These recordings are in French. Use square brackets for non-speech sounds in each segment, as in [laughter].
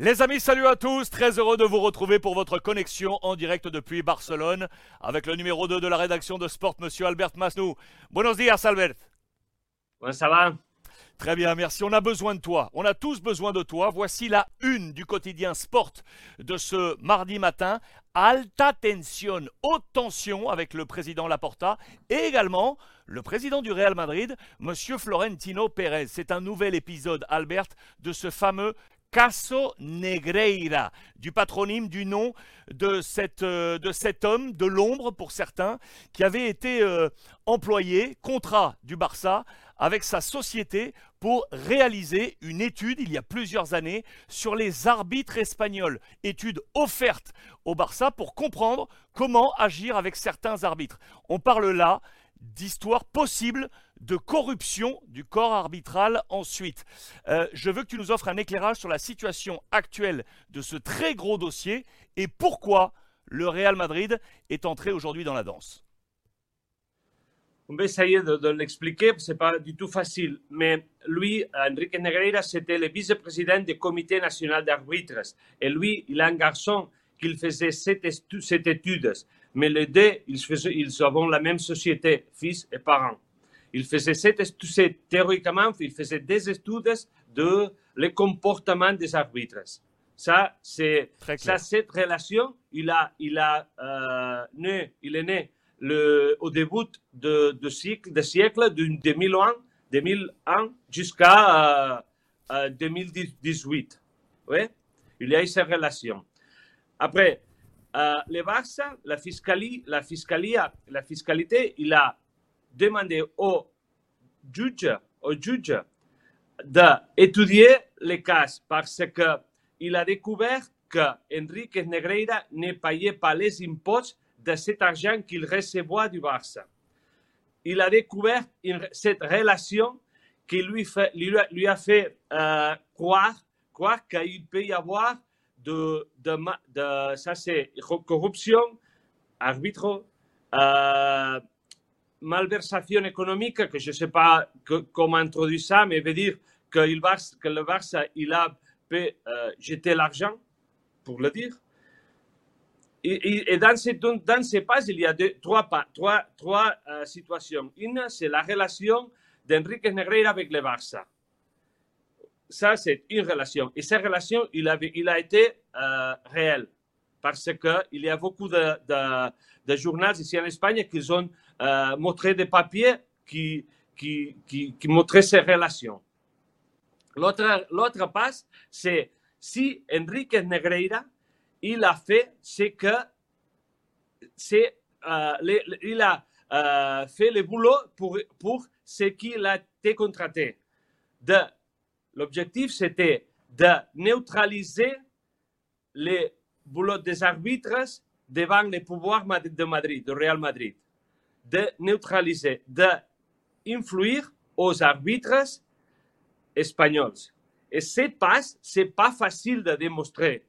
Les amis, salut à tous, très heureux de vous retrouver pour votre connexion en direct depuis Barcelone avec le numéro 2 de la rédaction de Sport, monsieur Albert Masnou. Buenos días, Albert. Ouais, ça va? Très bien, merci. On a besoin de toi. On a tous besoin de toi. Voici la une du quotidien Sport de ce mardi matin. Alta tension, haute tension avec le président Laporta et également le président du Real Madrid, monsieur Florentino Pérez. C'est un nouvel épisode, Albert, de ce fameux Caso Negreira, du patronyme, du nom euh, de cet homme, de l'ombre pour certains, qui avait été euh, employé, contrat du Barça, avec sa société pour réaliser une étude il y a plusieurs années sur les arbitres espagnols, étude offerte au Barça pour comprendre comment agir avec certains arbitres. On parle là d'histoire possible de corruption du corps arbitral ensuite. Euh, je veux que tu nous offres un éclairage sur la situation actuelle de ce très gros dossier et pourquoi le Real Madrid est entré aujourd'hui dans la danse. On va essayer de, l'expliquer, c'est pas du tout facile. Mais lui, Enrique Negreira, c'était le vice-président du Comité national d'arbitres. Et lui, il a un garçon qui faisait cette étude. Mais les deux, ils, faisaient, ils avaient la même société, fils et parents. Il faisait cette étude, théoriquement, il faisait des études de le comportement des arbitres. Ça, c'est, ça, cette relation, il a, il a euh, né, il est né le, au début de, de siècle, de siècle de 2001, 2001 jusqu'à euh, euh, 2018. Ouais? Il y a eu cette relation. Après, euh, le Barça, la, fiscalie, la, la fiscalité, il a demandé au juge, d'étudier les cas parce que il a découvert que Enrique Negreira ne payait pas les impôts de cet argent qu'il recevait du Barça. Il a découvert cette relation qui lui, a- fait euh, croire, croire qu'il peut y avoir de, ça c'est corruption, arbitre, euh, malversation économique, que je ne sais pas comment introduire ça, mais veut dire que, le Barça il a peut euh, jeter l'argent, pour le dire. Et, dans, ces, dans ces pages, il y a trois, pa- trois, trois euh, situations. Une, c'est la relation d'Enrique Negreira avec le Barça. Ça, c'est une relation. Et cette relation, il, a été euh, réel. Parce qu'il y a beaucoup de, de, journaux ici en Espagne qui ont euh, montré des papiers qui, qui, qui, qui montraient ces relations. L'autre, passe, c'est si Enrique Negreira, il a fait ce que c'est, euh, il a euh, fait le boulot pour, pour ce qu'il a été contraté. De, l'objectif, c'était de neutraliser les boulots des arbitres devant les pouvoirs de Madrid, de Real Madrid. De neutraliser, d'influer aux arbitres espagnols. Et cette passe, c'est pas facile de démontrer.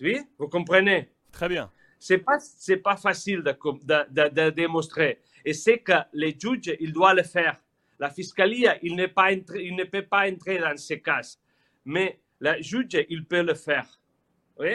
Oui, vous comprenez? Très bien. C'est pas, c'est pas facile de, com- de, de, de démontrer. Et c'est que les juges, ils doivent le faire. La fiscalie, il, n'est pas entré- il ne peut pas entrer dans ces cas. Mais le juge, il peut le faire. Oui?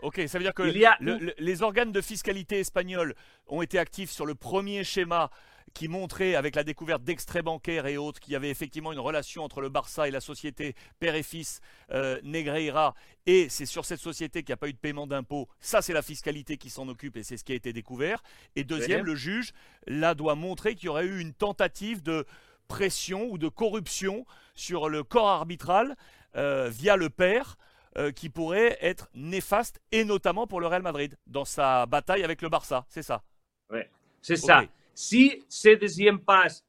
Ok, ça veut dire que Il y a- le- le- les organes de fiscalité espagnols ont été actifs sur le premier schéma qui montrait, avec la découverte d'extraits bancaires et autres, qu'il y avait effectivement une relation entre le Barça et la société père et fils euh, Negreira. Et c'est sur cette société qu'il n'y a pas eu de paiement d'impôts. Ça, c'est la fiscalité qui s'en occupe et c'est ce qui a été découvert. Et deuxième, Oui. le juge, là, doit montrer qu'il y aurait eu une tentative de pression ou de corruption sur le corps arbitral euh, via le père euh, qui pourrait être néfaste, et notamment pour le Real Madrid, dans sa bataille avec le Barça. C'est ça. Oui. C'est ça. Si ce deuxième passe,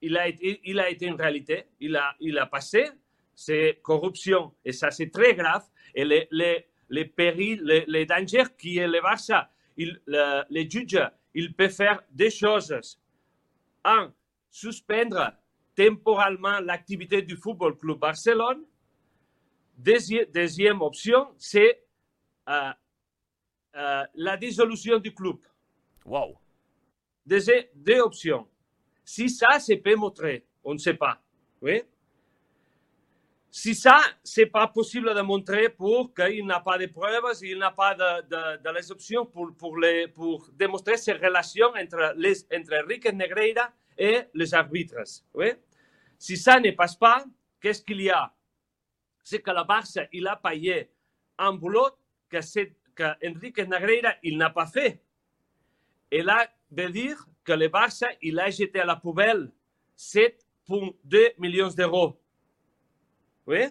il a été, il a été une réalité, il a, il a passé, c'est corruption. Et ça, c'est très grave. Et les, les, les périls, les, les dangers qui est le Barça, il, le, les juges, il peut faire des choses. Un, suspendre temporairement l'activité du Football Club Barcelone. Deuxième, deuxième option, c'est euh, euh, la dissolution du club. Waouh. Deux, deux options. Si ça, c'est peut montrer, on ne sait pas. Oui. si ça, c'est pas possible de montrer pour qu'il n'a pas de preuves, il n'a pas de, de, de, les options pour, pour, les, pour démontrer ces relations entre, les, entre Enrique Negreira et les arbitres. Oui? Si ça ne passe pas, qu'est-ce qu'il y a? C'est que la Barça, il a payé un boulot que, que Enrique Negreira, il n'a pas fait. Et là, veut dire que le Barça, il a jeté à la poubelle 7,2 millions d'euros. Oui?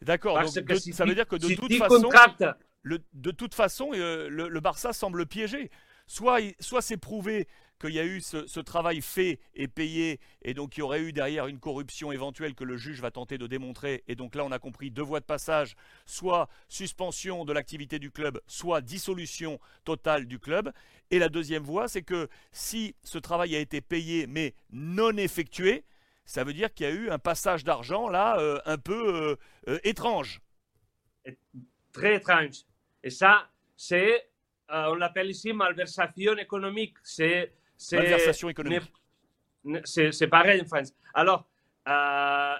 D'accord. Donc, si ça veut dire que de si toute façon, le, de toute façon, euh, le, le, Barça semble piégé. Soit, soit c'est prouvé qu'il y a eu ce, travail fait et payé, et donc il y aurait eu derrière une corruption éventuelle que le juge va tenter de démontrer. Et donc là, on a compris deux voies de passage soit suspension de l'activité du club, soit dissolution totale du club. Et la deuxième voie, c'est que si ce travail a été payé mais non effectué, ça veut dire qu'il y a eu un passage d'argent là euh, un peu euh, euh, étrange. Très étrange. Et ça, c'est, on l'appelle ici malversation économique. C'est, malversation économique. C'est pareil en France. Alors, euh,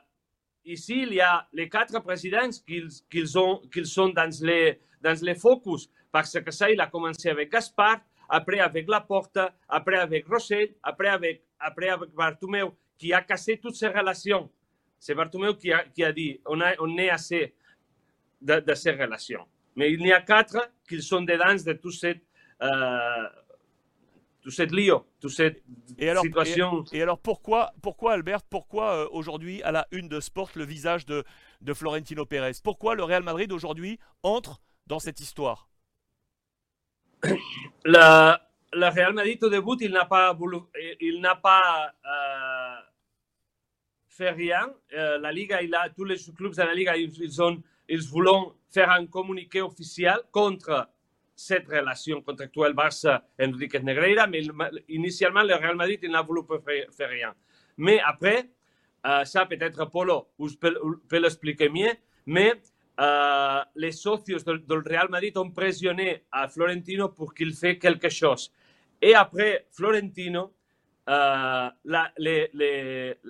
ici, il y a les quatre présidents qui, qui, ont, qui sont dans les, dans les focus, parce que ça, il a commencé avec Gaspard, après avec Laporte, après avec Rossell, après avec, après avec Bartomeu qui a cassé toutes ces relations. C'est Bartomeu qui a, qui a dit on, a, on est assez de, de, ces relations. Mais il y a quatre qui sont dedans de tout cette, euh, tout cette lío, toute cette et alors, situation. Et, et, alors pourquoi, pourquoi Albert, pourquoi euh, aujourd'hui à la une de Sport le visage de, de Florentino Pérez? Pourquoi le Real Madrid aujourd'hui entre dans cette histoire? [coughs] Le, le Real Madrid au début, il n'a pas, voulu, il n'a pas euh, fait rien. Euh, la Liga, il a, tous les clubs de la Liga, ils, ils, ont, ils voulaient faire un communiqué officiel contre cette relation contractuelle Barça-Enrique Negreira, mais initialement, le Real Madrid, n'a voulu faire, rien. Mais après, euh, ça peut-être Polo peut, peut l'expliquer mieux, mais euh, les socios del, Real Madrid ont pressionné à Florentino pour qu'il fasse quelque chose. Et après Florentino, euh,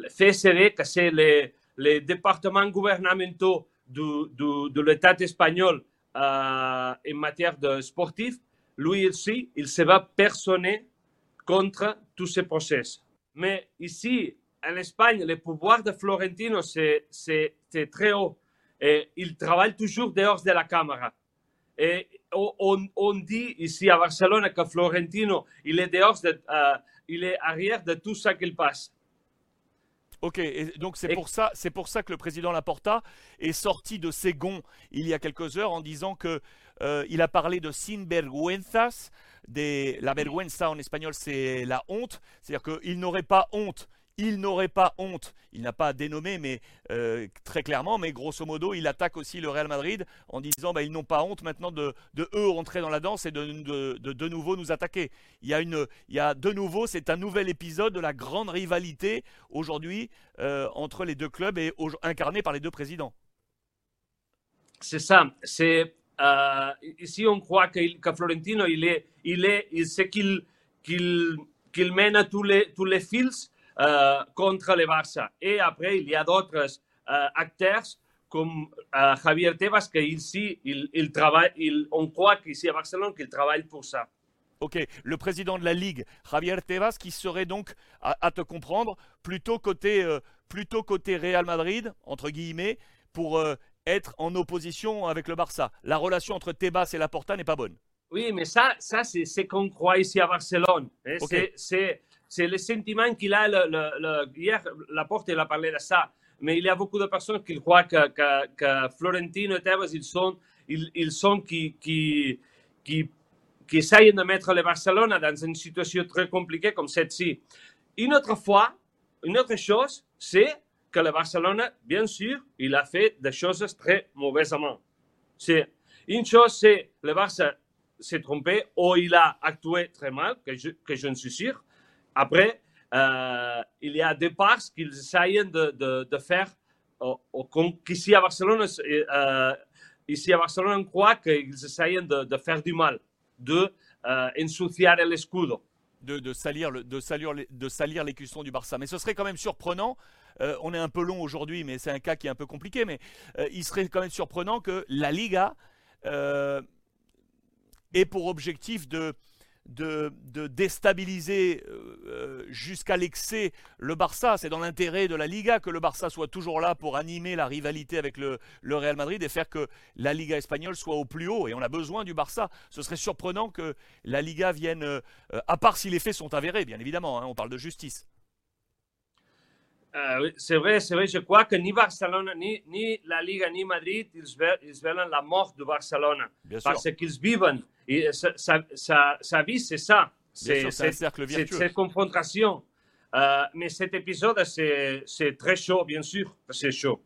CSD, c'est les, les, départements du, du, de l'État espagnol euh, en matière de sportif, lui aussi, il se va personner contre tous ces procès. Mais ici, en Espagne, le pouvoir de Florentino, c'est très haut. Il travaille toujours dehors de la caméra. Et on, dit ici à Barcelone que Florentino, il est dehors, de, uh, il est arrière de tout ça qu'il passe. Ok, et donc c'est pour ça, c'est pour ça que le président Laporta est sorti de ses gonds il y a quelques heures en disant que euh, il a parlé de sinvergüenzas, des, la vergüenza en espagnol c'est la honte, c'est-à-dire qu'il n'aurait pas honte il n'aurait pas honte. Il n'a pas dénommé, mais euh, très clairement, mais grosso modo, il attaque aussi le Real Madrid en disant bah, ils n'ont pas honte maintenant de, eux rentrer dans la danse et de de, nouveau nous attaquer. Il y a, une, il y a de nouveau, c'est un nouvel épisode de la grande rivalité aujourd'hui euh, entre les deux clubs et au, incarné par les deux présidents. C'est ça. C'est euh, ici on croit que, Florentino il est, il est, il sait qu'il qu'il mène à tous les tous les fils contre le Barça. Et après, il y a d'autres euh, acteurs comme euh, Javier Tebas, qui ici, il, il travaille, il, on croit qu'ici à Barcelone, qu'il travaille pour ça. Ok, le président de la Ligue, Javier Tebas, qui serait donc, à, à te comprendre, plutôt côté, euh, plutôt côté Real Madrid, entre guillemets, pour euh, être en opposition avec le Barça. La relation entre Tebas et Laporta n'est pas bonne. Oui, mais ça, ça c'est ce qu'on croit ici à Barcelone. Okay. C'est c'est le sentiment qu'il a. Le, le, le, hier, Laporte il a parlé de ça, mais il y a beaucoup de personnes qui croient que, que, Florentino et Tebas, ils sont, ils, sont qui, qui, qui, qui essayent de mettre le Barcelone dans une situation très compliquée comme celle-ci. Une autre fois, une autre chose, c'est que le Barcelone, bien sûr, il a fait des choses très mauvaisément. C'est une chose, c'est le Barça s'est trompé ou il a actué très mal, que je, que je ne suis sûr. Après, euh, il y a des parts qu'ils essayent de, de, de faire, au, qu'ici à Barcelone, euh, ici à Barcelone, on croit qu'ils essayent de, de, faire du mal, de euh, ensuciar l'escudo. De, de, salir de, salir, de salir l'écusson du Barça. Mais ce serait quand même surprenant, euh, on est un peu long aujourd'hui, mais c'est un cas qui est un peu compliqué, mais euh, il serait quand même surprenant que la Liga ait pour objectif de, de, déstabiliser euh, euh, jusqu'à l'excès le Barça. C'est dans l'intérêt de la Liga que le Barça soit toujours là pour animer la rivalité avec le, Real Madrid et faire que la Liga espagnole soit au plus haut. Et on a besoin du Barça. Ce serait surprenant que la Liga vienne, euh, à part si les faits sont avérés, bien évidemment, hein, on parle de justice. Oui, c'est vrai, c'est vrai. Je crois que ni Barcelone, ni, ni la Liga, ni Madrid, ils, ve- ils veulent la mort de Barcelone. Bien. Parce qu'ils vivent. Et sa, sa, sa- sa vie, c'est ça. C'est cette confrontation. Euh, mais cet épisode, c'est très chaud, bien sûr. C'est chaud.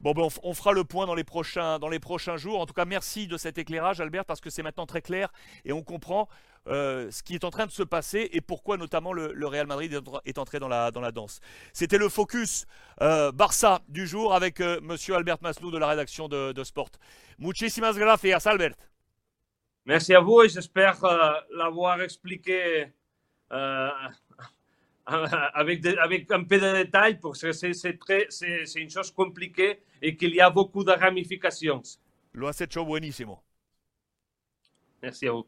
Bon, ben, on, fera le point dans les, prochains, dans les prochains jours. En tout cas, merci de cet éclairage, Albert, parce que c'est maintenant très clair et on comprend euh, ce qui est en train de se passer et pourquoi notamment le, Real Madrid est entré- dans la, dans la danse. C'était le focus euh, Barça du jour avec euh, monsieur Albert Maslou de la rédaction de, de Sport. Muchísimas gracias, Albert. Merci à vous et j'espère euh, l'avoir expliqué [laughs] avec, de- avec un peu de détails parce que c'est- une chose compliquée et qu'il y a beaucoup de ramifications. Lo has hecho buenísimo. Merci à vous.